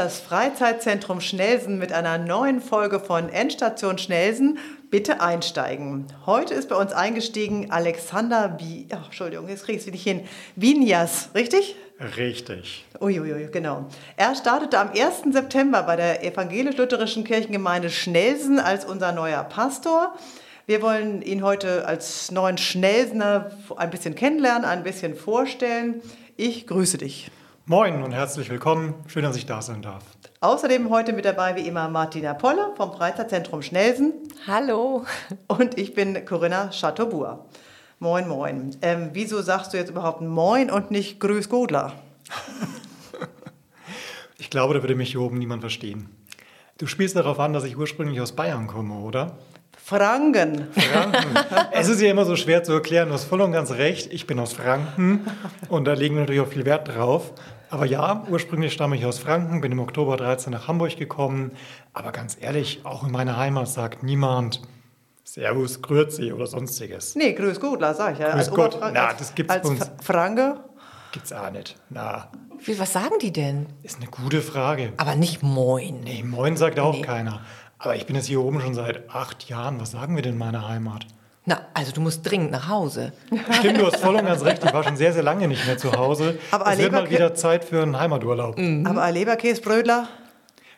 das Freizeitzentrum Schnelsen mit einer neuen Folge von Endstation Schnelsen. Bitte einsteigen. Heute ist bei uns eingestiegen Alexander Bi oh, Entschuldigung, jetzt kriege ich es nicht hin. Vinias, richtig? Richtig. Uiuiui, genau. Er startete am 1. September bei der evangelisch-lutherischen Kirchengemeinde Schnelsen als unser neuer Pastor. Wir wollen ihn heute als neuen Schnelsener ein bisschen kennenlernen, ein bisschen vorstellen. Ich grüße dich. Moin und herzlich willkommen. Schön, dass ich da sein darf. Außerdem heute mit dabei wie immer Martina Polle vom Freizeitzentrum Schnelsen. Hallo. Und ich bin Corinna Chateaubourg. Moin, moin. Ähm, wieso sagst du jetzt überhaupt Moin und nicht Grüß Godler? ich glaube, da würde mich hier oben niemand verstehen. Du spielst darauf an, dass ich ursprünglich aus Bayern komme, oder? Franken. Franken. es ist ja immer so schwer zu erklären. Du hast voll und ganz recht. Ich bin aus Franken und da legen wir natürlich auch viel Wert drauf. Aber ja, ursprünglich stamme ich aus Franken, bin im Oktober 13 nach Hamburg gekommen. Aber ganz ehrlich, auch in meiner Heimat sagt niemand Servus, Grüezi oder sonstiges. Nee, Grüß Gott, sag ich ja. Grüß Gott, na, das gibt's als uns. Franke? Gibt's auch nicht. Na, Wie, was sagen die denn? ist eine gute Frage. Aber nicht Moin. Nee, Moin sagt auch Nee. keiner. Aber ich bin jetzt hier oben schon seit acht Jahren. Was sagen wir denn in meiner Heimat? Na, also du musst dringend nach Hause. Stimmt, du hast voll und ganz recht. Ich war schon sehr, sehr lange nicht mehr zu Hause. Aber es wird mal wieder Zeit für einen Heimaturlaub. Aber ein Leberkäsebrödler?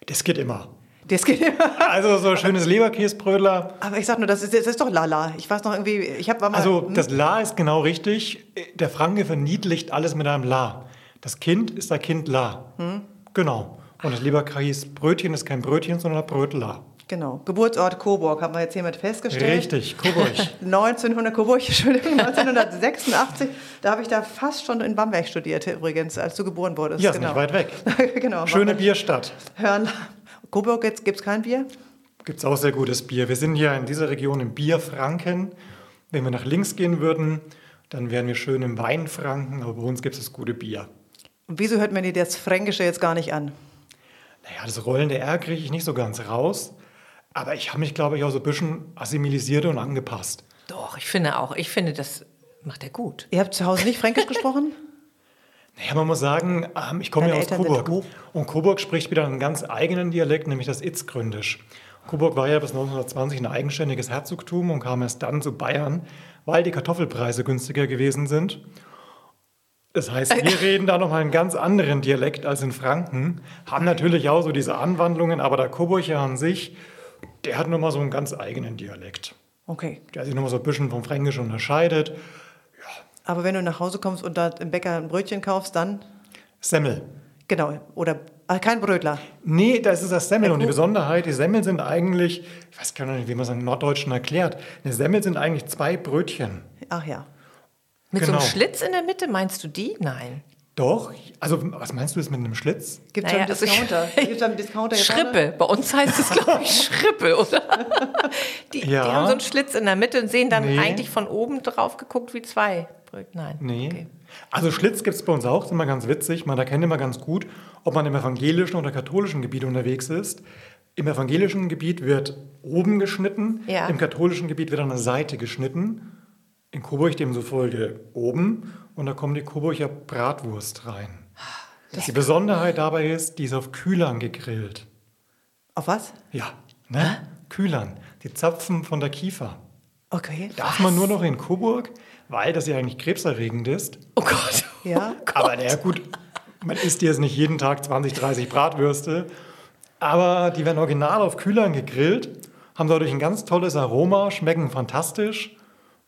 Das geht immer. Das geht immer. Also so ein schönes Leberkäsbrödler. Aber ich sag nur, das ist, das ist doch Lala. Ich weiß noch irgendwie, ich habe mal. Also das La ist genau richtig. Der Franke verniedlicht alles mit einem La. Das Kind ist ein Kind La. Genau. Und das Leberkäsbrötchen ist kein Brötchen, sondern ein Brötler. Genau. Geburtsort Coburg haben wir jetzt hiermit festgestellt. Richtig, Coburg. 1900 Coburg, Entschuldigung, 1986. Da habe ich da fast schon in Bamberg studiert übrigens, als du geboren wurdest. Ja, ist genau. nicht weit weg. genau. Schöne Bamberg. Bierstadt. Hören. Coburg jetzt gibt es kein Bier? Gibt es auch sehr gutes Bier. Wir sind hier in dieser Region im Bierfranken. Wenn wir nach links gehen würden, dann wären wir schön im Weinfranken, aber bei uns gibt es das gute Bier. Und wieso hört man dir das Fränkische jetzt gar nicht an? Naja, das rollende R kriege ich nicht so ganz raus, aber ich habe mich, glaube ich, auch so ein bisschen assimilisiert und angepasst. Doch, ich finde auch. Ich finde, das macht er gut. Ihr habt zu Hause nicht Fränkisch gesprochen? Naja, man muss sagen, ähm, ich komme ja aus Eltern Coburg. Und Coburg spricht wieder einen ganz eigenen Dialekt, nämlich das Itzgründisch. Coburg war ja bis 1920 ein eigenständiges Herzogtum und kam erst dann zu Bayern, weil die Kartoffelpreise günstiger gewesen sind. Das heißt, wir reden da nochmal einen ganz anderen Dialekt als in Franken, haben natürlich auch so diese Anwandlungen, aber der Coburger an sich, der hat nochmal so einen ganz eigenen Dialekt, Okay. der sich nochmal so ein bisschen vom Fränkisch unterscheidet. Aber wenn du nach Hause kommst und da im Bäcker ein Brötchen kaufst, dann? Semmel. Genau. Oder ah, kein Brötler. Nee, das ist das Semmel. Und die Besonderheit, die Semmeln sind eigentlich, ich weiß gar nicht, wie man es im Norddeutschen erklärt, eine Semmel sind eigentlich zwei Brötchen. Ach ja. Mit so Genau. einem Schlitz in der Mitte, meinst du die? Nein. Doch, also was meinst du jetzt mit einem Schlitz? Gibt es Naja, einen also Discounter? Einen Discounter vorne? Schrippe. Bei uns heißt es, glaube ich, Schrippe, oder? Die, Ja. die haben so einen Schlitz in der Mitte und sehen dann Nee. eigentlich von oben drauf geguckt wie zwei. Nein. Nee. Okay. Also Schlitz gibt es bei uns auch, ist immer ganz witzig. Man erkennt immer ganz gut, ob man im evangelischen oder katholischen Gebiet unterwegs ist. Im evangelischen Gebiet wird oben geschnitten, Ja. im katholischen Gebiet wird an der Seite geschnitten. In Coburg demzufolge oben und da kommt die Coburger Bratwurst rein. Die Besonderheit dabei ist, die ist auf Kühlern gegrillt. Auf was? Ja, ne? Kühlern. Die Zapfen von der Kiefer. Okay. Darf man nur noch in Coburg, weil das ja eigentlich krebserregend ist. Oh Gott. Ja. Aber naja, gut, man isst jetzt nicht jeden Tag 20, 30 Bratwürste. Aber die werden original auf Kühlern gegrillt, haben dadurch ein ganz tolles Aroma, schmecken fantastisch.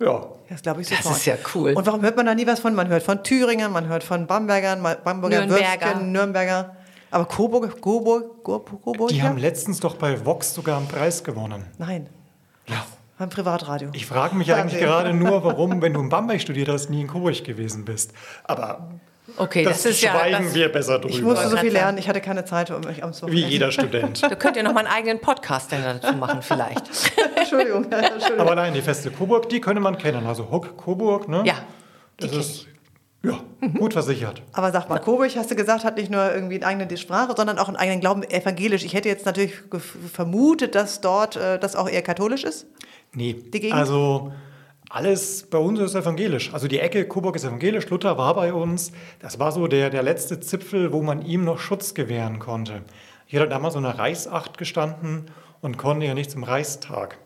Ja, Das glaube ich Das sofort. ist ja cool. Und warum hört man da nie was von? Man hört von Thüringern, man hört von Bambergern, Bamberger Nürnberger. Würstchen, Nürnberger. Aber Coburg, Coburg, Coburg, Coburg die haben letztens doch bei Vox sogar einen Preis gewonnen. Nein, Ja. beim Privatradio. Ich frage mich eigentlich gerade nur, warum, wenn du in Bamberg studiert hast, nie in Coburg gewesen bist. Aber Okay, das, das, ist ja. schweigen wir besser drüber. Ich musste so viel lernen, ich hatte keine Zeit, um mich am Wie Wochenende- jeder Student. da könnt ihr noch mal einen eigenen Podcast dann dazu machen, vielleicht. Entschuldigung, Entschuldigung. Aber nein, die Feste Coburg, die könnte man kennen. Also Huck Coburg, ne? Ja, Das ist ja, gut versichert. Aber sag mal, Coburg, hast du gesagt, hat nicht nur irgendwie eine eigene Sprache, sondern auch einen eigenen Glauben, evangelisch. Ich hätte jetzt natürlich vermutet, dass dort äh, das auch eher katholisch ist. Nee, Die Gegend? also Alles bei uns ist evangelisch. Also die Ecke Coburg ist evangelisch, Luther war bei uns. Das war so der, der letzte Zipfel, wo man ihm noch Schutz gewähren konnte. Hier hat damals so eine Reichsacht gestanden und konnte ja nicht zum Reichstag.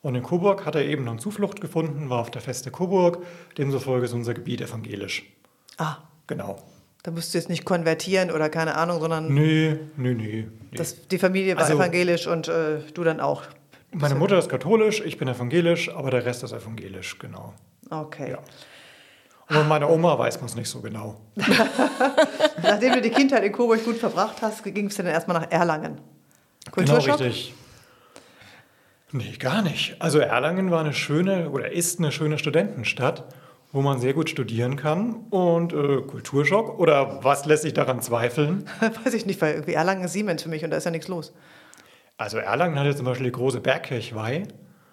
Und in Coburg hat er eben dann Zuflucht gefunden, war auf der Feste Coburg. Demzufolge ist unser Gebiet evangelisch. Ah, Genau. da musst du jetzt nicht konvertieren oder keine Ahnung, sondern Nee, nee, nee. nee. das, die Familie war Also- evangelisch und äh, du dann auch. Meine Mutter ist katholisch, ich bin evangelisch, aber der Rest ist evangelisch, genau. Okay. Ja. Und meiner Oma weiß man es nicht so genau. Nachdem du die Kindheit in Coburg gut verbracht hast, ging es dann erstmal nach Erlangen. Genau Kulturschock? richtig. Nee, gar nicht. Also Erlangen war eine schöne oder ist eine schöne Studentenstadt, wo man sehr gut studieren kann. Und äh, Kulturschock oder was lässt sich daran zweifeln? Weiß ich nicht, weil irgendwie Erlangen ist Siemens für mich und da ist ja nichts los. Also Erlangen hat ja zum Beispiel die große Bergkirchweih.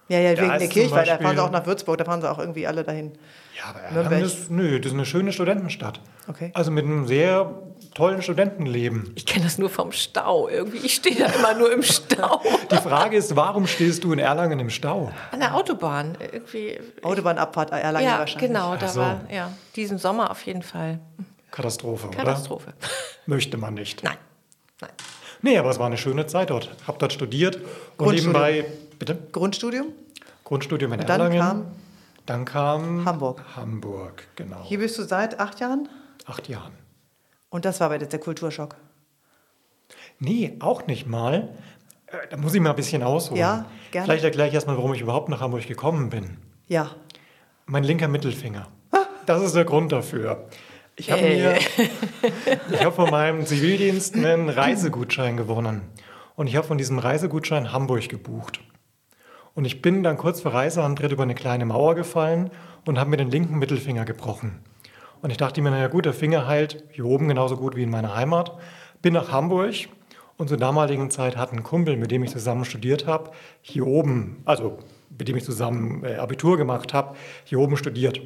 Ja, ja, Da wegen der Kirche, weil da fahren sie Beispiel- auch nach Würzburg, da fahren sie auch irgendwie alle dahin. Ja, aber Nürnberg. Erlangen ist, nö, das ist eine schöne Studentenstadt. Okay. Also mit einem sehr tollen Studentenleben. Ich kenne das nur vom Stau. Irgendwie, ich stehe da immer nur im Stau. Die Frage ist, warum stehst du in Erlangen im Stau? An der Autobahn. Irgendwie. Autobahnabfahrt Erlangen ja, wahrscheinlich. genau. Da so. war, ja, diesen Sommer auf jeden Fall. Katastrophe, Katastrophe. oder? Möchte man nicht. Nein. Nein. Nee, aber es war eine schöne Zeit dort. Hab dort studiert und nebenbei, bitte? Grundstudium? Grundstudium in Und dann Erlangen. kam? dann kam Hamburg. Hamburg, genau. Hier bist du seit acht Jahren? Acht Jahren. Und das war aber jetzt der Kulturschock. Nee, auch nicht mal. Äh, Da muss ich mal ein bisschen ausholen. Ja, gerne. Vielleicht erkläre ich erstmal, warum ich überhaupt nach Hamburg gekommen bin. Ja. Mein linker Mittelfinger. Das ist der Grund dafür. Ich habe Äh. mir, ich habe von meinem Zivildienst einen Reisegutschein gewonnen. Und ich habe von diesem Reisegutschein Hamburg gebucht. Und ich bin dann kurz vor Reiseantritt über eine kleine Mauer gefallen und habe mir den linken Mittelfinger gebrochen. Und ich dachte mir, naja gut, der Finger heilt hier oben genauso gut wie in meiner Heimat. Bin nach Hamburg und zur damaligen Zeit hat ein Kumpel, mit dem ich zusammen studiert habe, hier oben, also mit dem ich zusammen äh, Abitur gemacht habe, hier oben studiert.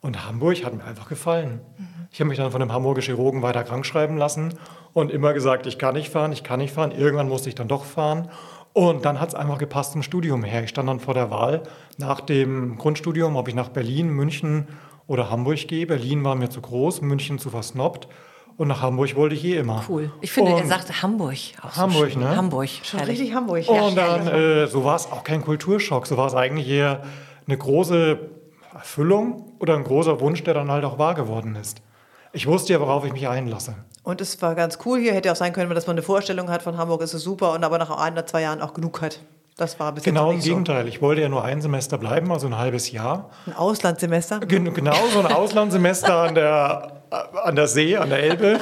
Und Hamburg hat mir einfach gefallen. Ich habe mich dann von einem hamburgischen Chirurgen weiter krankschreiben lassen und immer gesagt, ich kann nicht fahren, ich kann nicht fahren. Irgendwann musste ich dann doch fahren. Und dann hat es einfach gepasst zum Studium her. Ich stand dann vor der Wahl nach dem Grundstudium, ob ich nach Berlin, München oder Hamburg gehe. Berlin war mir zu groß, München zu versnobbt. Und nach Hamburg wollte ich eh immer. Cool. Ich finde, er Und- sagt Hamburg. Auch so Hamburg, schön. ne? Hamburg. Schon herrlich. richtig Hamburg. Und dann, äh, so war es auch kein Kulturschock, so war es eigentlich eher eine große Erfüllung oder ein großer Wunsch, der dann halt auch wahr geworden ist. Ich wusste ja, worauf ich mich einlasse. Und es war ganz cool hier. Hätte auch sein können, dass man eine Vorstellung hat von Hamburg, ist es super und aber nach ein oder zwei Jahren auch genug hat. Das war bis Genau im nicht so. Gegenteil. Ich wollte ja nur ein Semester bleiben, also ein halbes Jahr. Ein Auslandssemester. Gen genau so ein Auslandssemester an der, an der See, an der Elbe.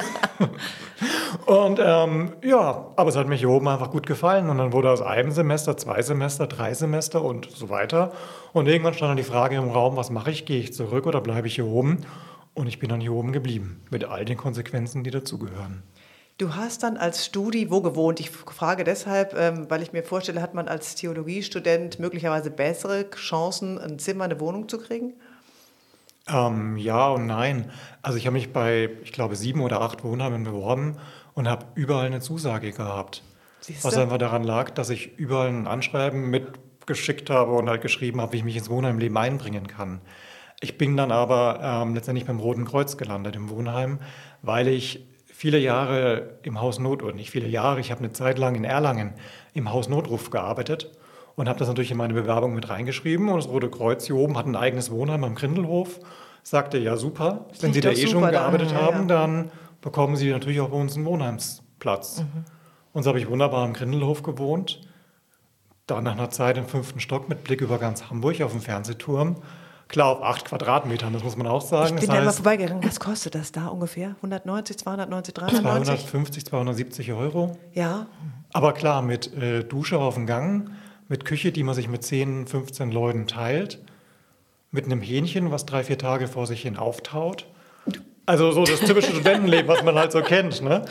Und ähm, ja, aber es hat mir hier oben einfach gut gefallen. Und dann wurde aus einem Semester zwei Semester, drei Semester und so weiter. Und irgendwann stand dann die Frage im Raum, was mache ich? Gehe ich zurück oder bleibe ich hier oben? Und ich bin dann hier oben geblieben, mit all den Konsequenzen, die dazugehören. Du hast dann als Studi wo gewohnt? Ich frage deshalb, ähm, weil ich mir vorstelle, hat man als Theologiestudent möglicherweise bessere Chancen, ein Zimmer, eine Wohnung zu kriegen? Ähm, ja und nein. Also ich habe mich bei, ich glaube, sieben oder acht Wohnheimen beworben und habe überall eine Zusage gehabt. Siehste? Was einfach daran lag, dass ich überall ein Anschreiben mitgeschickt habe und halt geschrieben habe, wie ich mich ins Wohnheimleben einbringen kann. Ich bin dann aber ähm, letztendlich beim Roten Kreuz gelandet im Wohnheim, weil ich viele Jahre im Haus Not, oder nicht viele Jahre, ich habe eine Zeit lang in Erlangen im Haus Notruf gearbeitet und habe das natürlich in meine Bewerbung mit reingeschrieben. Und das Rote Kreuz hier oben hat ein eigenes Wohnheim am Grindelhof. Sagte, ja super, wenn Sie da eh schon gearbeitet Ja, haben, ja. dann bekommen Sie natürlich auch bei uns einen Wohnheimsplatz. Und so habe ich wunderbar am Grindelhof gewohnt. Dann nach einer Zeit im fünften Stock mit Blick über ganz Hamburg auf den Fernsehturm. Klar, auf acht Quadratmetern, das muss man auch Ich sagen. bin das da immer heißt, vorbeigegangen. Was kostet das da ungefähr? 190, 290, 390? 250, 270 Euro. Ja. Aber klar, mit äh, Dusche auf dem Gang, mit Küche, die man sich mit 10, 15 Leuten teilt, mit einem Hähnchen, was drei, vier Tage vor sich hin auftaut. Also so das typische Studentenleben, was man halt so kennt. Ne?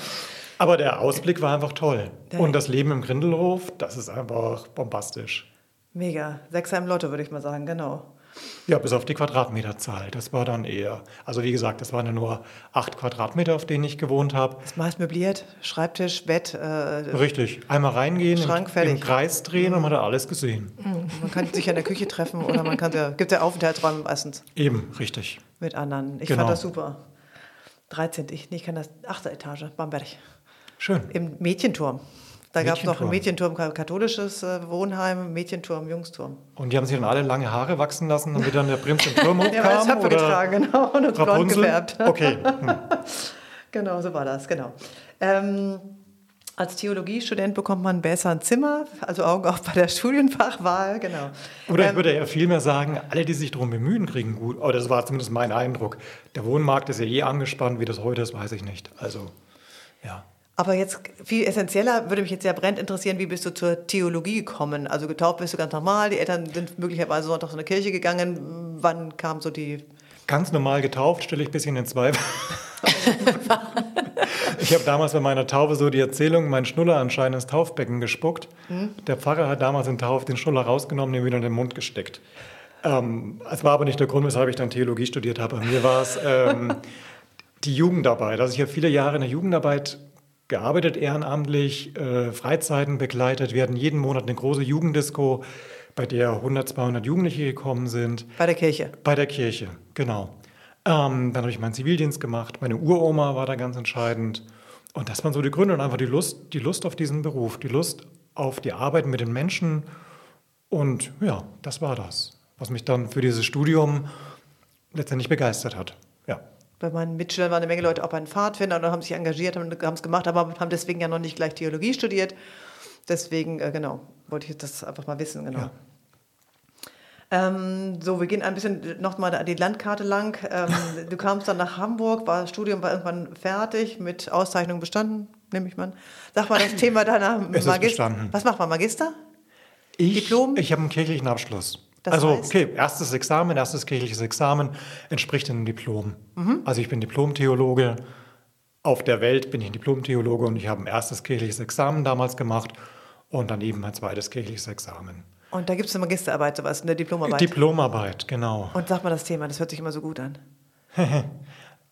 Aber der Ausblick war einfach toll. Und das Leben im Grindelhof, das ist einfach bombastisch. Mega. Sechser im Lotto, würde ich mal sagen, genau. Ja, bis auf die Quadratmeterzahl. Das war dann eher, also wie gesagt, das waren ja nur acht Quadratmeter, auf denen ich gewohnt habe. Das meist möbliert, Schreibtisch, Bett. Äh, Richtig, einmal reingehen, Schrank, im, fertig. im Kreis drehen und man hat alles gesehen. man kann sich in der Küche treffen oder man kann, ja, gibt ja Aufenthaltsräume meistens Eben, richtig. mit anderen. Ich Genau. fand das super. 13. Ich, ich kann das 8. Etage, Bamberg. Schön. Im Mädchenturm. Da gab es noch ein Mädchenturm. Mädchenturm, katholisches äh, Wohnheim, Mädchenturm, Jungsturm. Und die haben sich dann alle lange Haare wachsen lassen, damit dann der Prinz im Turm hochkam? Ja, das haben wir oder getragen, genau, und uns blond gefärbt. Okay. Hm. Genau, so war das, genau. Ähm, als Theologiestudent bekommt man besser ein Zimmer, also Augen auf bei der Studienfachwahl, genau. Oder ich Ähm, würde eher vielmehr sagen, alle, die sich darum bemühen, kriegen gut. Aber das war zumindest mein Eindruck. Der Wohnmarkt ist ja eh angespannt, wie das heute ist, weiß ich nicht. Also, ja. Aber jetzt viel essentieller würde mich jetzt ja brennend interessieren, wie bist du zur Theologie gekommen? Also getauft bist du ganz normal, die Eltern sind möglicherweise sonntags in eine Kirche gegangen. Wann kam so die... Ganz normal getauft, stelle ich ein bisschen in Zweifel. ich habe damals bei meiner Taufe so die Erzählung, mein Schnuller anscheinend ins Taufbecken gespuckt. Der Pfarrer hat damals den Tauf den Schnuller rausgenommen, den wieder in den Mund gesteckt. Ähm, es war aber nicht der Grund, weshalb ich dann Theologie studiert habe. Bei mir war es ähm, die Jugendarbeit. Also ich habe viele Jahre in der Jugendarbeit gearbeitet, ehrenamtlich, äh, Freizeiten begleitet. Wir hatten jeden Monat eine große Jugenddisco, bei der 100, 200 Jugendliche gekommen sind. Bei der Kirche. Bei der Kirche, genau. Ähm, dann habe ich meinen Zivildienst gemacht. Meine Uroma war da ganz entscheidend. Und das waren so die Gründe und einfach die Lust, die Lust auf diesen Beruf, die Lust auf die Arbeit mit den Menschen. Und ja, das war das, was mich dann für dieses Studium letztendlich begeistert hat. Bei meinen Mitschülern waren eine Menge Leute auch bei den Pfadfindern und haben sich engagiert, haben es gemacht, aber haben deswegen ja noch nicht gleich Theologie studiert. Deswegen, äh, genau, wollte ich das einfach mal wissen, genau. Ja. Ähm, so, wir gehen ein bisschen nochmal die Landkarte lang. Ähm, du kamst dann nach Hamburg, war das Studium war irgendwann fertig, mit Auszeichnung bestanden, nehme ich mal. Sag mal das Thema deiner Magister. Was macht man, Magister? Ich, Diplom? Ich habe einen kirchlichen Abschluss. Das also, heißt? okay, erstes Examen, erstes kirchliches Examen entspricht einem Diplom. Also, ich bin Diplom-Theologe. Auf der Welt bin ich ein Diplom-Theologe und ich habe ein erstes kirchliches Examen damals gemacht und dann eben mein zweites kirchliches Examen. Und da gibt es eine Magisterarbeit, sowas, eine Diplomarbeit. Diplomarbeit, genau. und sag mal das Thema, das hört sich immer so gut an.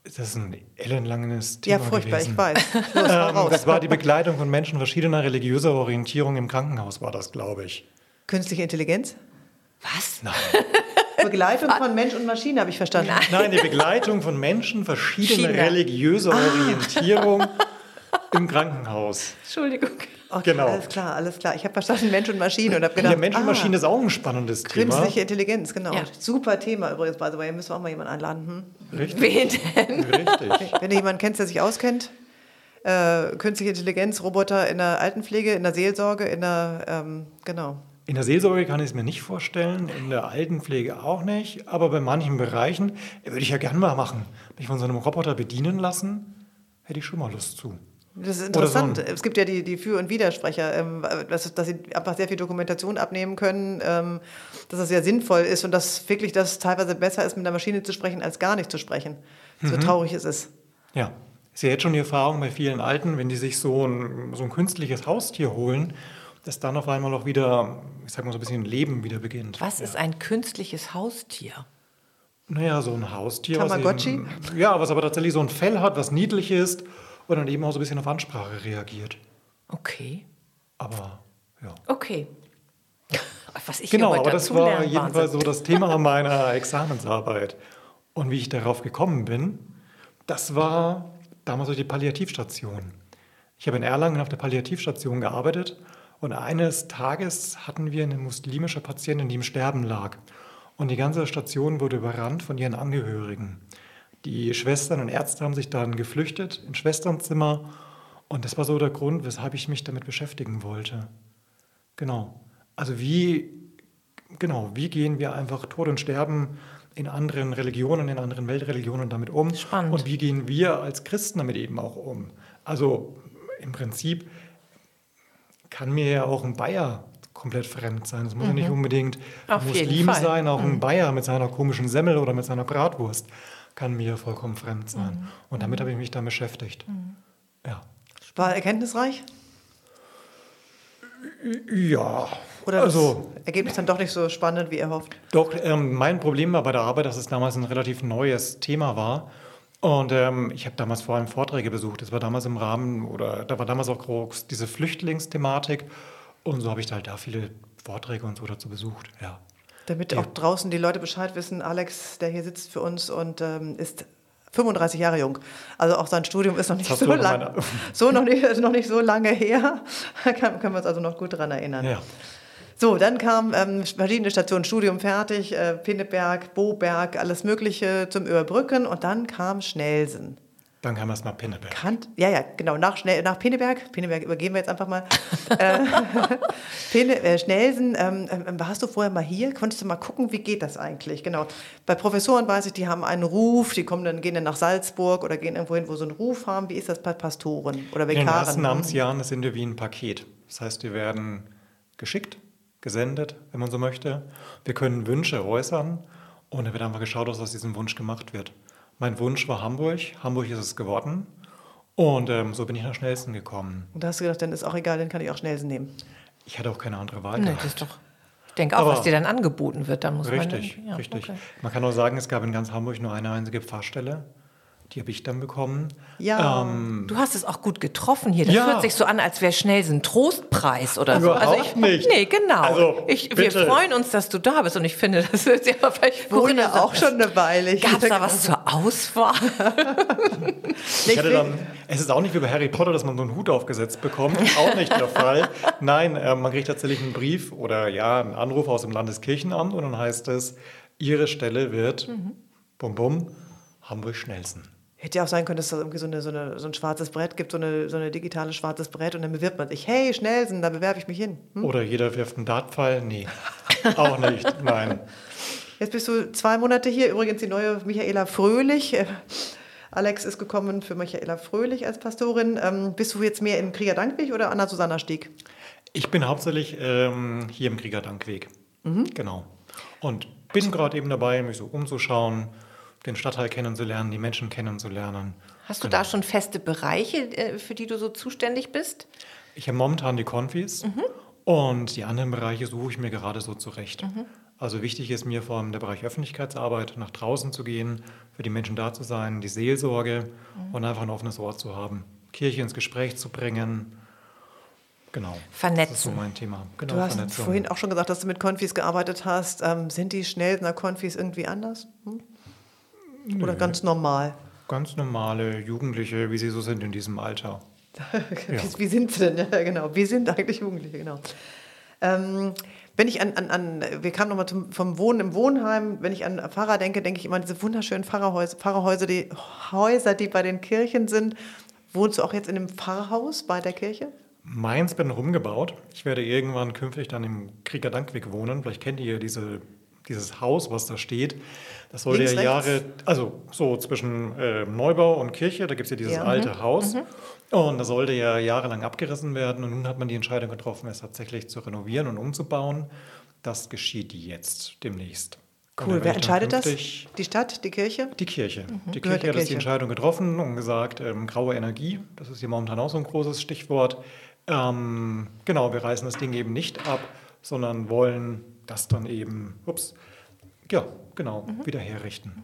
Das ist ein ellenlanges Thema Ja, furchtbar, gewesen. ich weiß. Los, Ähm, das war die Begleitung von Menschen verschiedener religiöser Orientierung im Krankenhaus, war das, glaube ich. Künstliche Intelligenz? Was? Begleitung von Mensch und Maschine, habe ich verstanden. Nein, die Begleitung von Menschen verschiedener China. religiöser Ah. Orientierung im Krankenhaus. Entschuldigung. Okay, Genau. Alles klar, alles klar. Ich habe verstanden Mensch und Maschine und habe gedacht, Ja, Mensch und ah, Maschine ist auch ein spannendes Thema. Künstliche Intelligenz, genau. Ja. Super Thema übrigens, by the way. Müssen wir auch mal jemanden einladen. Hm? Richtig, Wen denn? richtig. Wenn du jemanden kennst, der sich auskennt, äh, künstliche Intelligenz, Roboter in der Altenpflege, in der Seelsorge, in der, ähm, genau. In der Seelsorge kann ich es mir nicht vorstellen, in der Altenpflege auch nicht, aber bei manchen Bereichen würde ich ja gern mal machen. Mich von so einem Roboter bedienen lassen, hätte ich schon mal Lust zu. Das ist so interessant. ein- es gibt ja die, die Für- und Widersprecher, ähm, dass, dass sie einfach sehr viel Dokumentation abnehmen können, ähm, dass das sehr sinnvoll ist und dass wirklich das teilweise besser ist, mit einer Maschine zu sprechen, als gar nicht zu sprechen. Mhm. So traurig es ist. Ja, ist ja jetzt schon die Erfahrung bei vielen Alten, wenn die sich so ein, so ein künstliches Haustier holen, dass dann auf einmal auch wieder, ich sag mal so ein bisschen Leben wieder beginnt. Was ist ein künstliches Haustier? Naja, so ein Haustier. Tamagotchi? eben, ja, was aber tatsächlich so ein Fell hat, was niedlich ist und dann eben auch so ein bisschen auf Ansprache reagiert. Okay. Aber ja. Okay. Was ich Genau, aber das war lerne, jedenfalls Wahnsinn. so das Thema meiner Examensarbeit. Und wie ich darauf gekommen bin, das war damals so die Palliativstation. Ich habe in Erlangen auf der Palliativstation gearbeitet und eines Tages hatten wir eine muslimische Patientin, die im Sterben lag. Und die ganze Station wurde überrannt von ihren Angehörigen. Die Schwestern und Ärzte haben sich dann geflüchtet in Schwesternzimmer. Und das war so der Grund, weshalb ich mich damit beschäftigen wollte. Genau. Also wie, genau, wie gehen wir einfach Tod und Sterben in anderen Religionen, in anderen Weltreligionen damit um? Spannend. Und wie gehen wir als Christen damit eben auch um? Also im Prinzip kann mir ja auch ein Bayer komplett fremd sein. Es muss ja nicht unbedingt ein Mhm. Auf jeden Muslim. Mhm. sein, auch ein Bayer mit seiner komischen Semmel oder mit seiner Bratwurst kann mir vollkommen fremd sein. Mhm. Und damit habe ich mich dann beschäftigt. Ja. War erkenntnisreich? Ja, Oder das Also- Ergebnis dann doch nicht so spannend, wie ihr hofft? Doch, ähm, mein Problem war bei der Arbeit, dass es damals ein relativ neues Thema war. Und ähm, ich habe damals vor allem Vorträge besucht. Das war damals im Rahmen, oder da war damals auch groß diese Flüchtlingsthematik. Und so habe ich halt da viele Vorträge und so dazu besucht. Ja. Damit Ja. auch draußen die Leute Bescheid wissen, Alex, der hier sitzt für uns und ähm, ist 35 Jahre jung. Also auch sein Studium ist noch nicht so meine- so noch nicht, noch nicht so lange her. Da kann, können wir uns also noch gut dran erinnern. ja. So, dann kamen ähm, verschiedene Stationen, Studium fertig, äh, Pinneberg, Boberg, alles Mögliche zum Überbrücken und dann kam Schnellsen. Dann kam erst mal Pinneberg. Kant, ja, ja, genau, nach, Schnell, nach Pinneberg, Pinneberg übergeben wir jetzt einfach mal. äh, Pinne, äh, Schnellsen, ähm, ähm, warst du vorher mal hier? Konntest du mal gucken, wie geht das eigentlich? Genau. Bei Professoren weiß ich, die haben einen Ruf, die kommen dann, gehen dann nach Salzburg oder gehen irgendwo hin, wo sie einen Ruf haben. Wie ist das bei Pastoren oder In den Vikaren? ersten Amtsjahren sind wir wie ein Paket. Das heißt, wir werden geschickt, gesendet, wenn man so möchte. Wir können Wünsche äußern und dann wird einfach geschaut, was aus diesem Wunsch gemacht wird. Mein Wunsch war Hamburg. Hamburg ist es geworden. Und ähm, so bin ich nach Schnellsten gekommen. Und da hast du gedacht, dann ist auch egal, dann kann ich auch Schnellsen nehmen. Ich hatte auch keine andere Wahl. Nee, das ist doch. Ich denke auch, Aber- was dir dann angeboten wird, dann muss man. Richtig, dann- ja, richtig. okay. Man kann auch sagen, es gab in ganz Hamburg nur eine einzige Pfarrstelle. Die habe ich dann bekommen. Ja. Ähm, Du hast es auch gut getroffen hier. Das Ja. hört sich so an, als wäre schnell ein Trostpreis oder so. Überhaupt ich, nicht. Nee, genau. Also, ich, wir freuen uns, dass du da bist und ich finde, das ist ja vielleicht Corinna auch schon eine Weile. Gab es da was zur Auswahl? Ich hatte dann, es ist auch nicht wie bei Harry Potter, dass man so einen Hut aufgesetzt bekommt. Auch nicht der Fall. Nein, äh, man kriegt tatsächlich einen Brief oder ja, einen Anruf aus dem Landeskirchenamt und dann heißt es, Ihre Stelle wird, bum bum, Hamburg-Schnellsten. Hätte ja auch sein können, dass es irgendwie so, eine, so, eine, so ein schwarzes Brett gibt, so eine, so eine digitales schwarzes Brett und dann bewirbt man sich. Hey, Schnellsen, da bewerbe ich mich hin. Hm? Oder jeder wirft einen Dartpfeil. Nee, auch nicht. Nein. Jetzt bist du zwei Monate hier. Übrigens die neue Michaela Fröhlich. Äh, Alex ist gekommen für Michaela Fröhlich als Pastorin. Ähm, bist du jetzt mehr im Krieger Dankweg oder Anna Susanna Stieg? Ich bin hauptsächlich ähm, hier im Kriegerdankweg. Genau. Und bin gerade eben dabei, mich so umzuschauen, den Stadtteil kennenzulernen, die Menschen kennenzulernen. Hast du da schon feste Bereiche, äh, für die du so zuständig bist? Ich habe momentan die Konfis und die anderen Bereiche suche ich mir gerade so zurecht. Also wichtig ist mir vor allem der Bereich Öffentlichkeitsarbeit, nach draußen zu gehen, für die Menschen da zu sein, die Seelsorge und einfach ein offenes Ohr zu haben. Kirche ins Gespräch zu bringen. Genau. Das ist so Vernetzen. mein Thema. Genau, Du hast Vernetzung. vorhin auch schon gesagt, dass du mit Konfis gearbeitet hast. Ähm, sind die Schnellsener Konfis irgendwie anders? Hm? Oder ganz normal? Ganz normale Jugendliche, wie sie so sind in diesem Alter. wie, wie sind sie denn? Ja, genau. Wie sind eigentlich Jugendliche? Genau. Ähm, wenn ich an, an, an wir kamen nochmal vom Wohnen im Wohnheim, wenn ich an Pfarrer denke, denke ich immer an diese wunderschönen Pfarrerhäuser, Pfarrerhäuser, die Häuser, die bei den Kirchen sind. Wohnst du auch jetzt in einem Pfarrhaus bei der Kirche? Meins bin rumgebaut. Ich werde irgendwann künftig dann im Kriegerdankweg wohnen. Vielleicht kennt ihr diese, dieses Haus, was da steht. Das sollte Links, ja rechts? Jahre, also so zwischen äh, Neubau und Kirche, da gibt es ja dieses Ja. Mhm. alte Haus. Und das sollte ja jahrelang abgerissen werden. Und nun hat man die Entscheidung getroffen, es tatsächlich zu renovieren und umzubauen. Das geschieht jetzt demnächst. Cool. Wer entscheidet das? Die Stadt, die Kirche? die Kirche. Die Gehört Kirche hat jetzt die Kirche. Entscheidung getroffen und gesagt, ähm, graue Energie, das ist hier momentan auch so ein großes Stichwort. Ähm, genau, wir reißen das Ding eben nicht ab, sondern wollen das dann eben, ups, ja, genau, Mhm. wieder herrichten.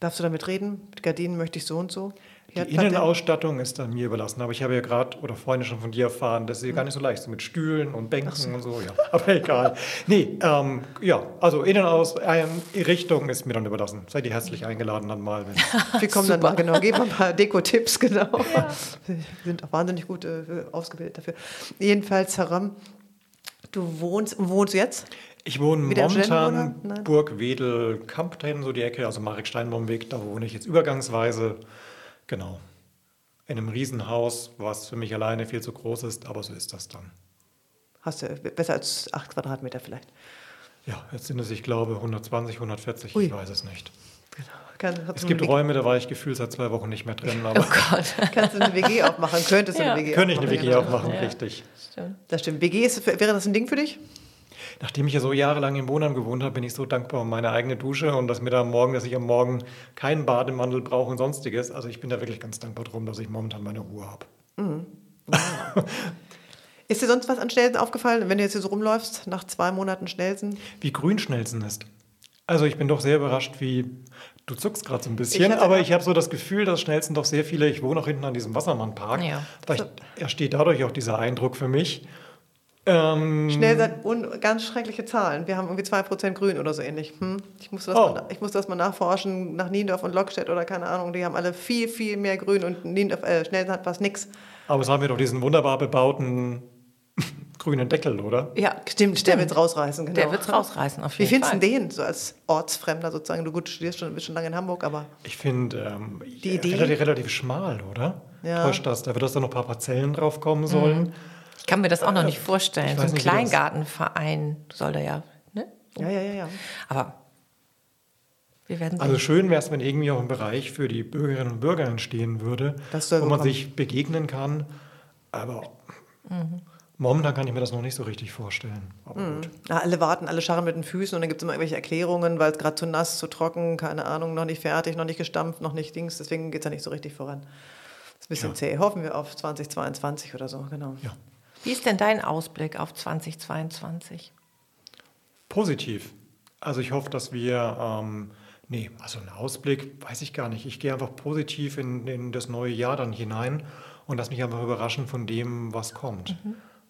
Darfst du damit reden? Mit Gardinen möchte ich so und so. Die? Innenausstattung ist dann mir überlassen, aber ich habe ja gerade oder vorhin schon von dir erfahren, das ist ja gar nicht so leicht, so mit Stühlen und Bänken und so, ja. Aber egal. Nee, ähm, ja, also Innenausrichtung ist mir dann überlassen. Seid ihr herzlich eingeladen dann mal, wenn Wir kommen dann mal, genau, geben ein paar Deko-Tipps, genau. Wir sind auch wahnsinnig gut äh, ausgebildet dafür. Jedenfalls, Haram, du wohnst, wo wohnst du jetzt? Ich wohne Wieder momentan. Burg Wedel Kampten, so die Ecke, also Marek Steinbaumweg, da wohne ich jetzt übergangsweise. Genau. In einem Riesenhaus, was für mich alleine viel zu groß ist, aber so ist das dann. Hast du besser als acht Quadratmeter vielleicht. Ja, jetzt sind es, ich glaube, 120, 140, Ui. ich weiß es nicht. Kann, Es gibt Räume, da war ich gefühlt seit zwei Wochen nicht mehr drin, Oh Gott. Kannst du eine WG aufmachen, könntest du Ja. eine WG könnte ich eine. WG aufmachen, Ja. richtig. Stimmt. Das stimmt. WG, ist, wäre das ein Ding für dich? Nachdem ich ja so jahrelang im Wohnheim gewohnt habe, bin ich so dankbar um meine eigene Dusche und dass mir da am Morgen, dass ich am Morgen keinen Bademantel brauche und sonstiges. Also ich bin da wirklich ganz dankbar drum, dass ich momentan meine Ruhe habe. Ist dir sonst was an Schnelsen aufgefallen, wenn du jetzt hier so rumläufst, nach zwei Monaten Schnelsen? Wie grün Schnelsen ist. Also ich bin doch sehr überrascht, wie du zuckst gerade so ein bisschen, Ich aber ich habe so das Gefühl, dass Schnelsen doch sehr viele, ich wohne auch hinten an diesem Wassermannpark, Ja. vielleicht entsteht dadurch auch dieser Eindruck für mich. Ähm, Schnelsen hat un ganz schreckliche Zahlen. Wir haben irgendwie 2% grün oder so ähnlich. Hm? Ich, musste das Oh. mal, ich musste das mal nachforschen, nach Niendorf und Lockstedt oder keine Ahnung. Die haben alle viel, viel mehr grün und Niendorf, äh, Schnelsen hat fast nix. aber es haben wir doch diesen wunderbar bebauten grünen Deckel, oder? Ja, Stimmt, der wird's rausreißen. Genau. Der wird's rausreißen, auf Wie jeden findest Fall. du den, so als Ortsfremder sozusagen? Du gut studierst schon, bist schon lange in Hamburg, aber Ich finde ähm, Die Idee? relativ, relativ schmal, oder? Ja. Täuscht das? Da wird das dann noch ein paar Parzellen drauf kommen sollen. Ich kann mir das auch noch nicht vorstellen. So ein nicht, wie Kleingartenverein soll da ja, ne? ja, ja, ja, ja. Aber wir werden sehen. Also schön wäre es, wenn irgendwie auch ein Bereich für die Bürgerinnen und Bürger entstehen würde, wo man kommen. sich begegnen kann. Aber Mhm. Momentan kann ich mir das noch nicht so richtig vorstellen. Aber Mhm. gut. Na, alle warten, alle scharren mit den Füßen und dann gibt es immer irgendwelche Erklärungen, weil es gerade zu nass, zu trocken, keine Ahnung, noch nicht fertig, noch nicht gestampft, noch nicht Dings. Deswegen geht es ja nicht so richtig voran. Das ist ein bisschen Ja. zäh. Hoffen wir auf 2022 oder so, genau. Ja. Wie ist denn dein Ausblick auf 2022? Positiv. Also ich hoffe, dass wir, ähm, nee, also einen Ausblick weiß ich gar nicht. Ich gehe einfach positiv in, in das neue Jahr dann hinein und lasse mich einfach überraschen von dem, was kommt.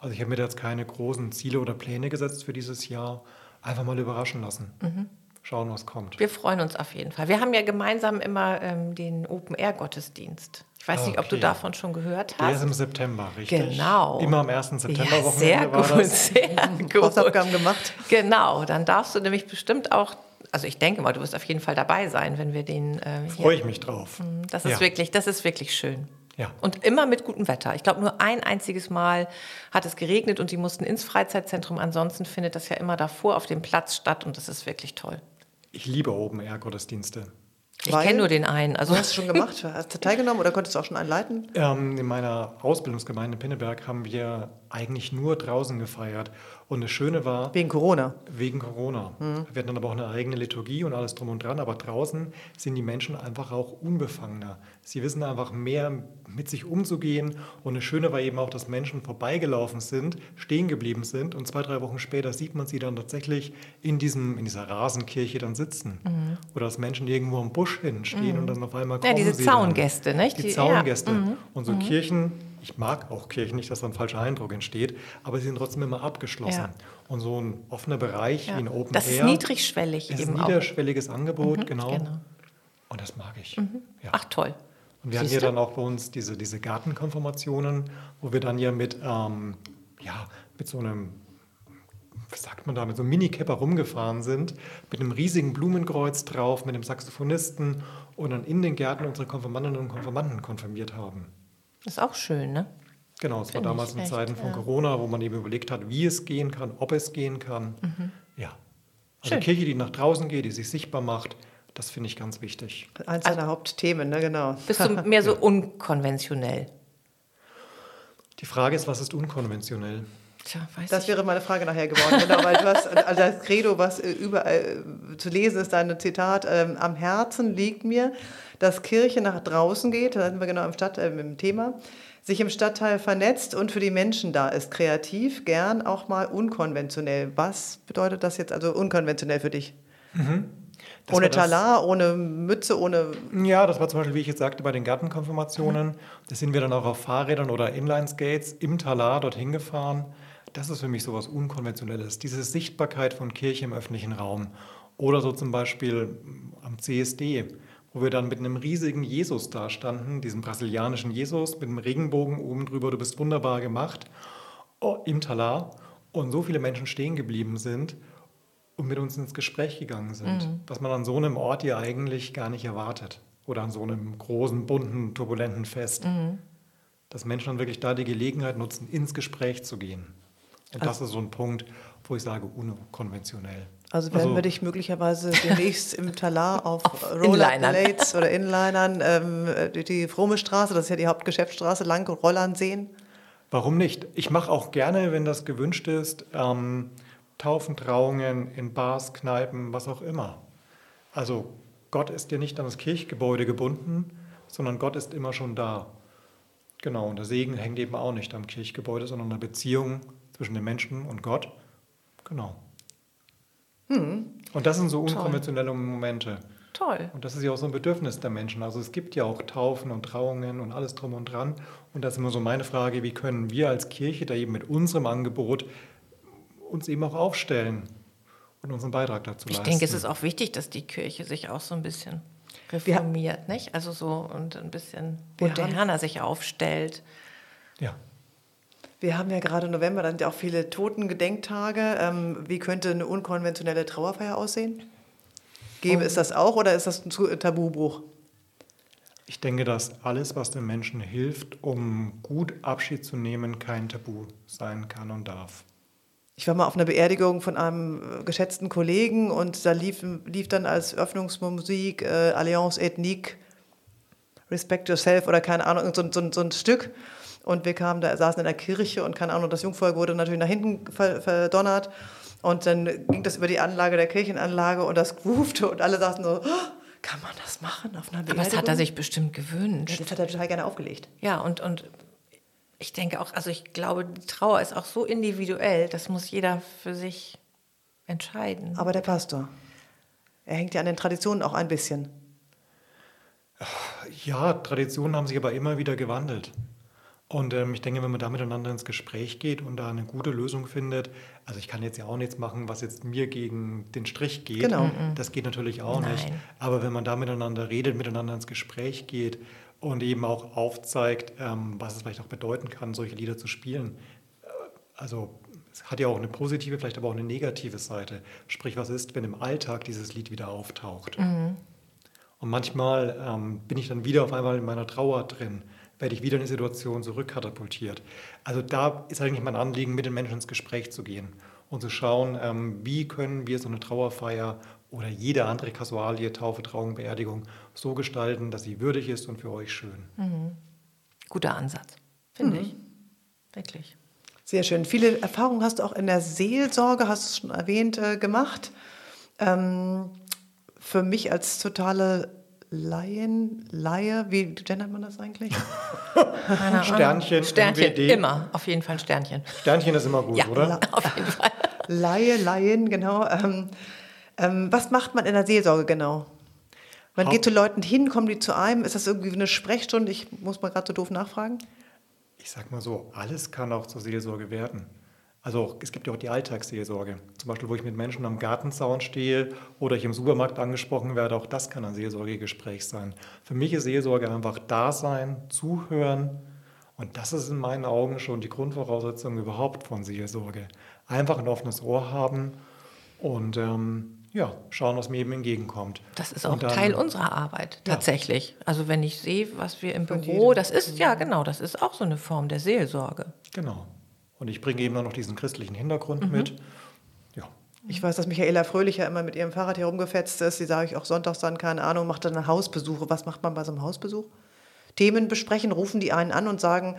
Also ich habe mir da jetzt keine großen Ziele oder Pläne gesetzt für dieses Jahr. Einfach mal überraschen lassen. Schauen, was kommt. Wir freuen uns auf jeden Fall. Wir haben ja gemeinsam immer ähm, den Open-Air-Gottesdienst. Ich weiß nicht, ob du Okay. davon schon gehört Der ist hast. im September, richtig? Genau. Immer am 1. ja, September-Wochenende sehr war gut, das. sehr gut. Hausaufgaben gemacht. Genau, dann darfst du nämlich bestimmt auch, also ich denke mal, du wirst auf jeden Fall dabei sein, wenn wir den äh, Freue ich mich drauf. Das ist Ja. wirklich, das ist wirklich schön. Ja. Und immer mit gutem Wetter. Ich glaube, nur ein einziges Mal hat es geregnet und die mussten ins Freizeitzentrum. Ansonsten findet das ja immer davor auf dem Platz statt und das ist wirklich toll. Ich liebe Open-Air-Gottesdienste. Ich Weil? kenne nur den einen. Also hast du schon gemacht? Hast du teilgenommen oder konntest du auch schon einen leiten? Ähm, in meiner Ausbildungsgemeinde in Pinneberg haben wir eigentlich nur draußen gefeiert. Und das Schöne war, Wegen Corona. wegen Corona. Wir hatten dann aber auch eine eigene Liturgie und alles drum und dran. Aber draußen sind die Menschen einfach auch unbefangener. Sie wissen einfach mehr mit sich umzugehen. Und das Schöne war eben auch, dass Menschen vorbeigelaufen sind, stehen geblieben sind. Und zwei, drei Wochen später sieht man sie dann tatsächlich in, diesem, in dieser Rasenkirche dann sitzen. Oder dass Menschen irgendwo am Busch hinstehen und dann auf einmal kommen Ja, diese sie dann. Zaungäste, nicht? Die, Die- Zaungäste. ja, mhm. Und so Kirchen, ich mag auch Kirchen, nicht, dass da ein falscher Eindruck entsteht, aber sie sind trotzdem immer abgeschlossen. Ja. Und so ein offener Bereich Ja. wie ein Open Das ist Air niedrigschwellig ist eben ein auch. niederschwelliges Angebot, genau. genau. Und das mag ich. Ja. Ach toll. Und wir hatten ja dann auch bei uns diese, diese Gartenkonformationen, wo wir dann ja mit, ähm, ja, mit so einem, was sagt man da, mit so einem Minikepper rumgefahren sind, mit einem riesigen Blumenkreuz drauf, mit einem Saxophonisten und dann in den Gärten unsere Konfirmandinnen und Konfirmanden konfirmiert haben. Das ist auch schön, ne? Genau, es war damals in Zeiten von ja. Corona, wo man eben überlegt hat, wie es gehen kann, ob es gehen kann. Ja. Also Schön. Kirche, die nach draußen geht, die sich sichtbar macht, das finde ich ganz wichtig. Eins deiner Hauptthemen, ne, genau. Bist du mehr so unkonventionell? Die Frage ist, was ist unkonventionell? Tja, weiß Das ich. wäre meine Frage nachher geworden, genau, weil du hast, also das Credo, was überall äh, zu lesen ist, dein Zitat, ähm, am Herzen liegt mir, dass Kirche nach draußen geht, da sind wir genau im, Stadt, äh, im Thema, sich im Stadtteil vernetzt und für die Menschen da ist, kreativ, gern auch mal unkonventionell. Was bedeutet das jetzt also unkonventionell für dich? Das ohne Talar, ohne Mütze, ohne... Ja, das war zum Beispiel, wie ich jetzt sagte, bei den Gartenkonfirmationen. Da sind wir dann auch auf Fahrrädern oder Inline-Skates im Talar dorthin gefahren. Das ist für mich sowas Unkonventionelles. Diese Sichtbarkeit von Kirche im öffentlichen Raum. Oder so zum Beispiel am CSD, wo wir dann mit einem riesigen Jesus da standen, diesem brasilianischen Jesus mit einem Regenbogen oben drüber, du bist wunderbar gemacht, oh, im Talar. Und so viele Menschen stehen geblieben sind und mit uns ins Gespräch gegangen sind, was man an so einem Ort ja eigentlich gar nicht erwartet. Oder an so einem großen, bunten, turbulenten Fest. Dass Menschen dann wirklich da die Gelegenheit nutzen, ins Gespräch zu gehen. Und das ist so ein Punkt, wo ich sage, unkonventionell. Also werden wir dich möglicherweise demnächst im Talar auf, Inlinern. Rollerblades oder Inlinern ähm, die, die Fromme Straße, das ist ja die Hauptgeschäftsstraße, lang Rollern sehen? Warum nicht? Ich mache auch gerne, wenn das gewünscht ist, ähm, Taufen, Trauungen in Bars, Kneipen, was auch immer. Also Gott ist ja nicht an das Kirchgebäude gebunden, sondern Gott ist immer schon da. Genau, und der Segen hängt eben auch nicht am Kirchgebäude, sondern an der Beziehung zwischen den Menschen und Gott. Genau. Hm. Und das sind so unkonventionelle Momente. Toll. Und das ist ja auch so ein Bedürfnis der Menschen. Also es gibt ja auch Taufen und Trauungen und alles drum und dran. Und das ist immer so meine Frage, wie können wir als Kirche da eben mit unserem Angebot uns eben auch aufstellen und unseren Beitrag dazu ich leisten. Ich denke, es ist auch wichtig, dass die Kirche sich auch so ein bisschen reformiert, nicht? Also so und ein bisschen moderner sich aufstellt. Ja. Wir haben ja gerade November, dann sind ja auch viele Totengedenktage. Ähm, wie könnte eine unkonventionelle Trauerfeier aussehen? Gäbe oh. es das auch oder ist das ein Tabubruch? Ich denke, dass alles, was den Menschen hilft, um gut Abschied zu nehmen, kein Tabu sein kann und darf. Ich war mal auf einer Beerdigung von einem äh, geschätzten Kollegen und da lief, lief dann als Öffnungsmusik äh, Alliance Ethnique, Respect Yourself oder keine Ahnung, so, so, so ein Stück. Und wir kamen da, saßen in der Kirche und keine Ahnung, das Jungvolk wurde natürlich nach hinten verdonnert. Und dann ging das über die Anlage der Kirchenanlage und das groovte und alle saßen so, oh, kann man das machen auf einer Beerdigung? Aber das hat er sich bestimmt gewünscht. Ja, das hat er total gerne aufgelegt. Ja, und, und ich denke auch, also ich glaube, die Trauer ist auch so individuell, das muss jeder für sich entscheiden. Aber der Pastor, er hängt ja an den Traditionen auch ein bisschen. Ja, Traditionen haben sich aber immer wieder gewandelt. Und ähm, ich denke, wenn man da miteinander ins Gespräch geht und da eine gute Lösung findet, also ich kann jetzt ja auch nichts machen, was jetzt mir gegen den Strich geht. Genau. Das geht natürlich auch Nein. nicht. Aber wenn man da miteinander redet, miteinander ins Gespräch geht und eben auch aufzeigt, ähm, was es vielleicht auch bedeuten kann, solche Lieder zu spielen. Äh, also es hat ja auch eine positive, vielleicht aber auch eine negative Seite. Sprich, was ist, wenn im Alltag dieses Lied wieder auftaucht? Mhm. Und manchmal ähm, bin ich dann wieder auf einmal in meiner Trauer drin werde ich wieder in die Situation zurückkatapultiert. Also da ist eigentlich mein Anliegen, mit den Menschen ins Gespräch zu gehen und zu schauen, ähm, wie können wir so eine Trauerfeier oder jede andere Kasualie, Taufe, Trauung, Beerdigung so gestalten, dass sie würdig ist und für euch schön. Mhm. Guter Ansatz, finde mhm. ich. Wirklich. Sehr schön. Viele Erfahrungen hast du auch in der Seelsorge, hast du es schon erwähnt, äh, gemacht. Ähm, für mich als totale Laien, Laie, wie gendert man das eigentlich? Sternchen, Sternchen, MWD. immer, auf jeden Fall ein Sternchen. Sternchen ist immer gut, ja, oder? auf jeden Fall. Laie, Laien, genau. Ähm, ähm, was macht man in der Seelsorge genau? Man Haupt geht zu Leuten hin, kommen die zu einem? Ist das irgendwie eine Sprechstunde? Ich muss mal gerade so doof nachfragen. Ich sag mal so, alles kann auch zur Seelsorge werden. Also es gibt ja auch die Alltagsseelsorge. Zum Beispiel, wo ich mit Menschen am Gartenzaun stehe oder ich im Supermarkt angesprochen werde, auch das kann ein Seelsorgegespräch sein. Für mich ist Seelsorge einfach da sein, zuhören. Und das ist in meinen Augen schon die Grundvoraussetzung überhaupt von Seelsorge. Einfach ein offenes Ohr haben und ähm, ja, schauen, was mir eben entgegenkommt. Das ist auch dann, Teil unserer Arbeit, tatsächlich. Ja. Also wenn ich sehe, was wir im Büro, das ist, ja genau, das ist auch so eine Form der Seelsorge. Genau. Und ich bringe eben noch diesen christlichen Hintergrund mhm. mit. Ja. Ich weiß, dass Michaela Fröhlicher immer mit ihrem Fahrrad herumgefetzt ist. Sie sage ich auch sonntags dann, keine Ahnung, macht dann Hausbesuche. Was macht man bei so einem Hausbesuch? Themen besprechen, rufen die einen an und sagen,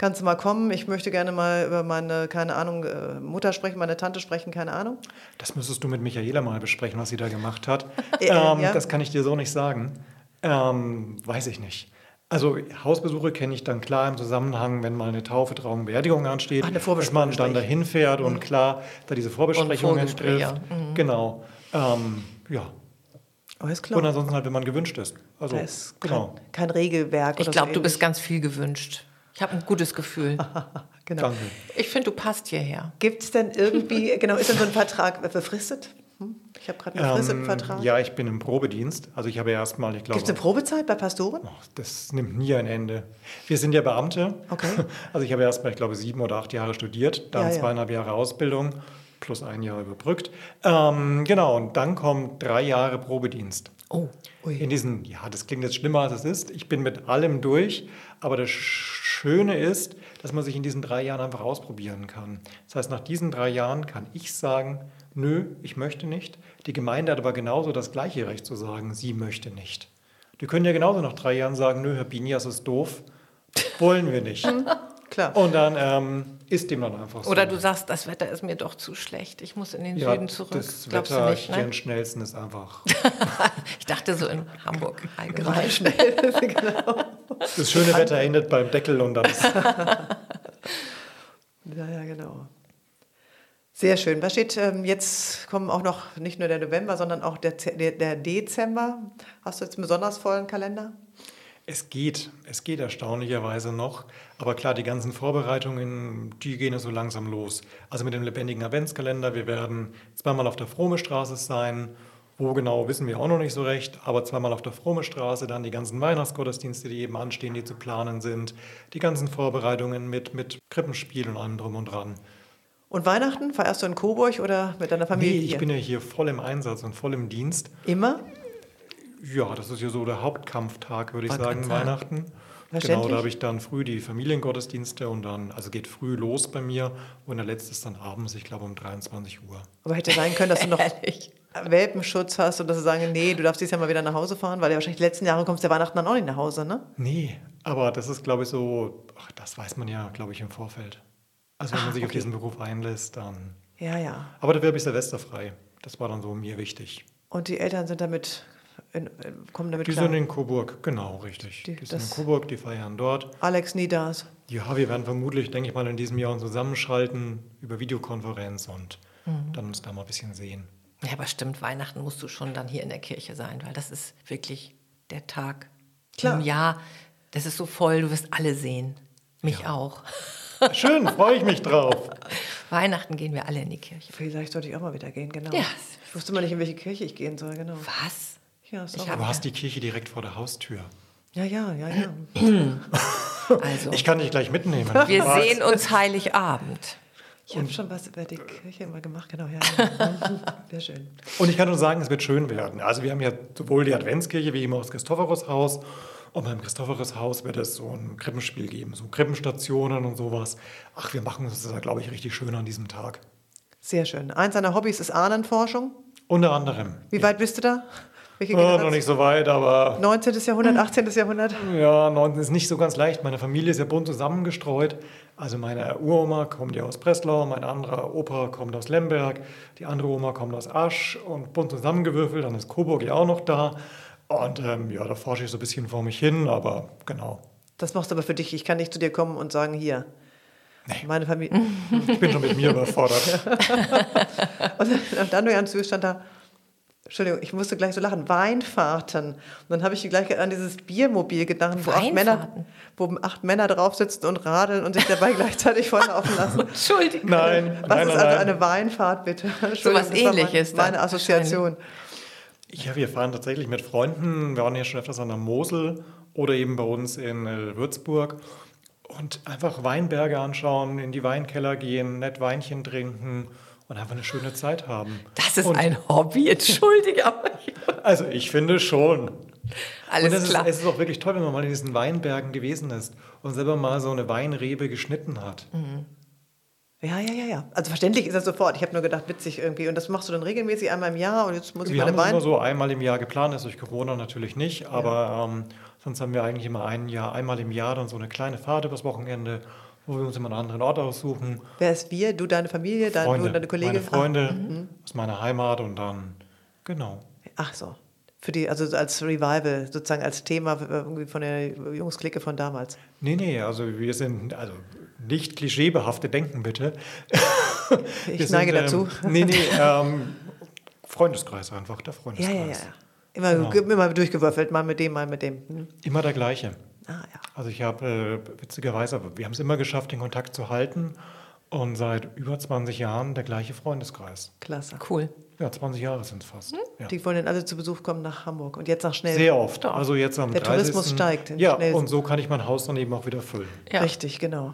kannst du mal kommen, ich möchte gerne mal über meine, keine Ahnung, äh, Mutter sprechen, meine Tante sprechen, keine Ahnung. Das müsstest du mit Michaela mal besprechen, was sie da gemacht hat. äh, ähm, ja. Das kann ich dir so nicht sagen. Ähm, weiß ich nicht. Also Hausbesuche kenne ich dann klar im Zusammenhang, wenn mal eine Taufe, Trauung, Beerdigung ansteht, Ach, dass man dann dahin fährt und mhm. klar da diese Vorbesprechungen trifft. Mhm. Genau. Ähm, ja. Alles klar. Und ansonsten halt, wenn man gewünscht ist. Also, da ist genau. kein, kein Regelwerk. Ich glaube, so du bist ganz viel gewünscht. Ich habe ein gutes Gefühl. genau. Danke. Ich finde, du passt hierher. Gibt es denn irgendwie, genau, ist denn so ein Vertrag befristet? Hm? Ich habe gerade eine Frist ähm, im Vertrag. Ja, ich bin im Probedienst. Also ich habe erstmal, ich glaube. Gibt es eine Probezeit bei Pastoren? Oh, das nimmt nie ein Ende. Wir sind ja Beamte. Okay. Also ich habe erstmal, ich glaube, sieben oder acht Jahre studiert, dann ja, zweieinhalb Jahre Ausbildung plus ein Jahr überbrückt. Ähm, genau, und dann kommen drei Jahre Probedienst. Oh, ui. In diesen, ja, das klingt jetzt schlimmer als es ist. Ich bin mit allem durch, aber das Schöne ist, dass man sich in diesen drei Jahren einfach ausprobieren kann. Das heißt, nach diesen drei Jahren kann ich sagen, nö, ich möchte nicht. Die Gemeinde hat aber genauso das gleiche Recht zu sagen, sie möchte nicht. Die können ja genauso nach drei Jahren sagen, nö, Herr Binias ist doof, wollen wir nicht. Klar. Und dann ähm, ist dem dann einfach so. Oder du sagst, das Wetter ist mir doch zu schlecht, ich muss in den ja, Süden zurück. Das Glaubst Wetter du nicht, hier ne? schnellsten ist einfach. ich dachte so in Hamburg allgemein. schnell, genau. Das schöne Wetter endet beim Deckel und dann Ja, ja, genau. Sehr schön. Was steht ähm, jetzt? Kommen auch noch nicht nur der November, sondern auch der, der, der Dezember. Hast du jetzt einen besonders vollen Kalender? Es geht, es geht erstaunlicherweise noch. Aber klar, die ganzen Vorbereitungen, die gehen so langsam los. Also mit dem lebendigen Adventskalender, wir werden zweimal auf der Frome Straße sein. Wo genau, wissen wir auch noch nicht so recht. Aber zweimal auf der Frome Straße, dann die ganzen Weihnachtsgottesdienste, die eben anstehen, die zu planen sind. Die ganzen Vorbereitungen mit, mit Krippenspiel und allem drum und dran. Und Weihnachten? Feierst du in Coburg oder mit deiner Familie? Nee, ich hier? bin ja hier voll im Einsatz und voll im Dienst. Immer? Ja, das ist ja so der Hauptkampftag, würde ich sagen, sagen. Weihnachten. Genau, da habe ich dann früh die Familiengottesdienste und dann, also geht früh los bei mir und der letzte ist dann abends, ich glaube um 23 Uhr. Aber hätte sein können, dass du noch. Welpenschutz hast und dass sie sagen, nee, du darfst dieses Jahr mal wieder nach Hause fahren, weil ja wahrscheinlich die letzten Jahre kommst du ja Weihnachten dann auch nicht nach Hause, ne? Nee, aber das ist, glaube ich, so, ach, das weiß man ja, glaube ich, im Vorfeld. Also wenn Ah, man sich auf okay. diesen Beruf einlässt, dann. Ja, ja. Aber dafür habe ich Silvester frei. Das war dann so mir wichtig. Und die Eltern sind damit, in, kommen damit Die klar. sind in Coburg, genau, richtig. Die- Die, sind in Coburg, die feiern dort. Alex nie da ist. Ja, wir werden vermutlich, denke ich mal, in diesem Jahr uns zusammenschalten über Videokonferenz und Mhm. dann uns da mal ein bisschen sehen. Ja, aber stimmt, Weihnachten musst du schon dann hier in der Kirche sein, weil das ist wirklich der Tag Klar. im Jahr. Das ist so voll, du wirst alle sehen. Mich auch. Schön, freue ich mich drauf. Weihnachten gehen wir alle in die Kirche. Vielleicht sollte ich auch mal wieder gehen, genau. Ja. Ich wusste mal nicht, in welche Kirche ich gehen soll, genau. Was? Ja, Ich hab- Du hast die Kirche direkt vor der Haustür. ja, ja, ja, ja. Also, Ich kann dich gleich mitnehmen. wir Was? sehen uns Heiligabend. Ich habe schon was über die Kirche mal gemacht, genau. Ja, ja. Sehr schön. Und ich kann nur sagen, es wird schön werden. Also wir haben ja sowohl die Adventskirche wie immer das Christophorushaus. Und beim Christophorushaus wird es so ein Krippenspiel geben, so Krippenstationen und sowas. Ach, wir machen uns das da, glaube ich, richtig schön an diesem Tag. Sehr schön. Eins deiner Hobbys ist Ahnenforschung. Unter anderem. Wie weit bist du da? Welche Ja, noch nicht so weit, aber 19. Jahrhundert, 18. Jahrhundert? Ja, 19 ist nicht so ganz leicht. Meine Familie ist ja bunt zusammengestreut. Also meine Uroma kommt ja aus Breslau, mein anderer Opa kommt aus Lemberg, die andere Oma kommt aus Asch und bunt zusammengewürfelt. Dann ist Coburg ja auch noch da. Und ähm, ja, da forsche ich so ein bisschen vor mich hin, aber genau. Das machst du aber für dich. Ich kann nicht zu dir kommen und sagen, hier. Meine Familie. Ich bin schon mit mir überfordert. Und dann nur ganz stand da, Entschuldigung, ich musste gleich so lachen, Weinfahrten. Und dann habe ich gleich an dieses Biermobil gedacht, wo acht Männer, wo acht Männer drauf sitzen und radeln und sich dabei gleichzeitig volllaufen lassen. Entschuldigung. Nein, Was nein, ist nein, also nein. eine Weinfahrt, bitte? So was Ähnliches dann Meine Assoziation. Ja, wir fahren tatsächlich mit Freunden. Wir waren ja schon öfters an der Mosel oder eben bei uns in äh, Würzburg. Und einfach Weinberge anschauen, in die Weinkeller gehen, nett Weinchen trinken und einfach eine schöne Zeit haben. Das ist und, ein Hobby, entschuldige. aber- Also ich finde schon. Alles und klar. Ist, es ist auch wirklich toll, wenn man mal in diesen Weinbergen gewesen ist und selber mal so eine Weinrebe geschnitten hat. Ja, ja, ja, ja. Also verständlich ist das sofort. Ich habe nur gedacht, witzig irgendwie. Und das machst du dann regelmäßig einmal im Jahr und jetzt muss ich Wir meine haben es immer so einmal im Jahr geplant, ist durch Corona natürlich nicht, aber ähm, sonst haben wir eigentlich immer ein Jahr, einmal im Jahr dann so eine kleine Fahrt übers Wochenende, wo wir uns immer einen anderen Ort aussuchen. Wer ist wir? Du, deine Familie, dein, du Freunde, und deine Kollegin? meine Freunde mhm. aus meiner Heimat und dann, genau. Ach, so. Für die, also als Revival, sozusagen als Thema äh, irgendwie von der Jungsklicke von damals. Nee, nee, also wir sind, also nicht klischeebehaftet denken bitte. Ich Wir neige ähm, dazu. Nee, nee, ähm, Freundeskreis einfach, der Ja, Freundeskreis. ja, ja. Immer, Genau. immer durchgewürfelt, mal mit dem, mal mit dem. Hm. Immer der gleiche. Ah, ja. Also ich habe äh, witzigerweise, aber wir haben es immer geschafft, den Kontakt zu halten und seit über 20 Jahren der gleiche Freundeskreis. Klasse. Cool. Ja, 20 Jahre sind es fast. Ja. Die wollen dann alle zu Besuch kommen nach Hamburg und jetzt nach Schnell. Sehr oft. Also jetzt am Der 30. Tourismus steigt in Ja, und so kann ich mein Haus dann eben auch wieder füllen. Ja, Richtig, genau.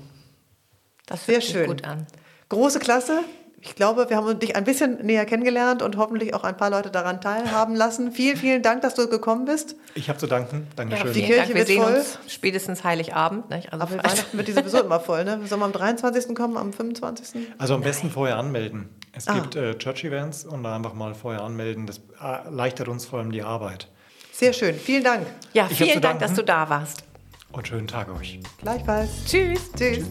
Das Sehr hört sich schön. gut an. Große Klasse. Ich glaube, wir haben dich ein bisschen näher kennengelernt und hoffentlich auch ein paar Leute daran teilhaben lassen. Vielen, vielen Dank, dass du gekommen bist. Ich habe zu danken. Ja, Dankeschön. die vielen Kirche Dank. Wir wird sehen voll. uns spätestens Heiligabend. Nicht? Also Aber. Weihnachten wird die sowieso immer voll, ne? Sollen wir am 23. kommen, am 25.? Also am besten vorher anmelden. Es Ah. gibt äh, Church-Events und da einfach mal vorher anmelden. Das äh, erleichtert uns vor allem die Arbeit. Sehr schön. Vielen Dank. Ja, vielen Dank, dass du da warst. Und schönen Tag euch. Gleichfalls. Tschüss. Tschüss.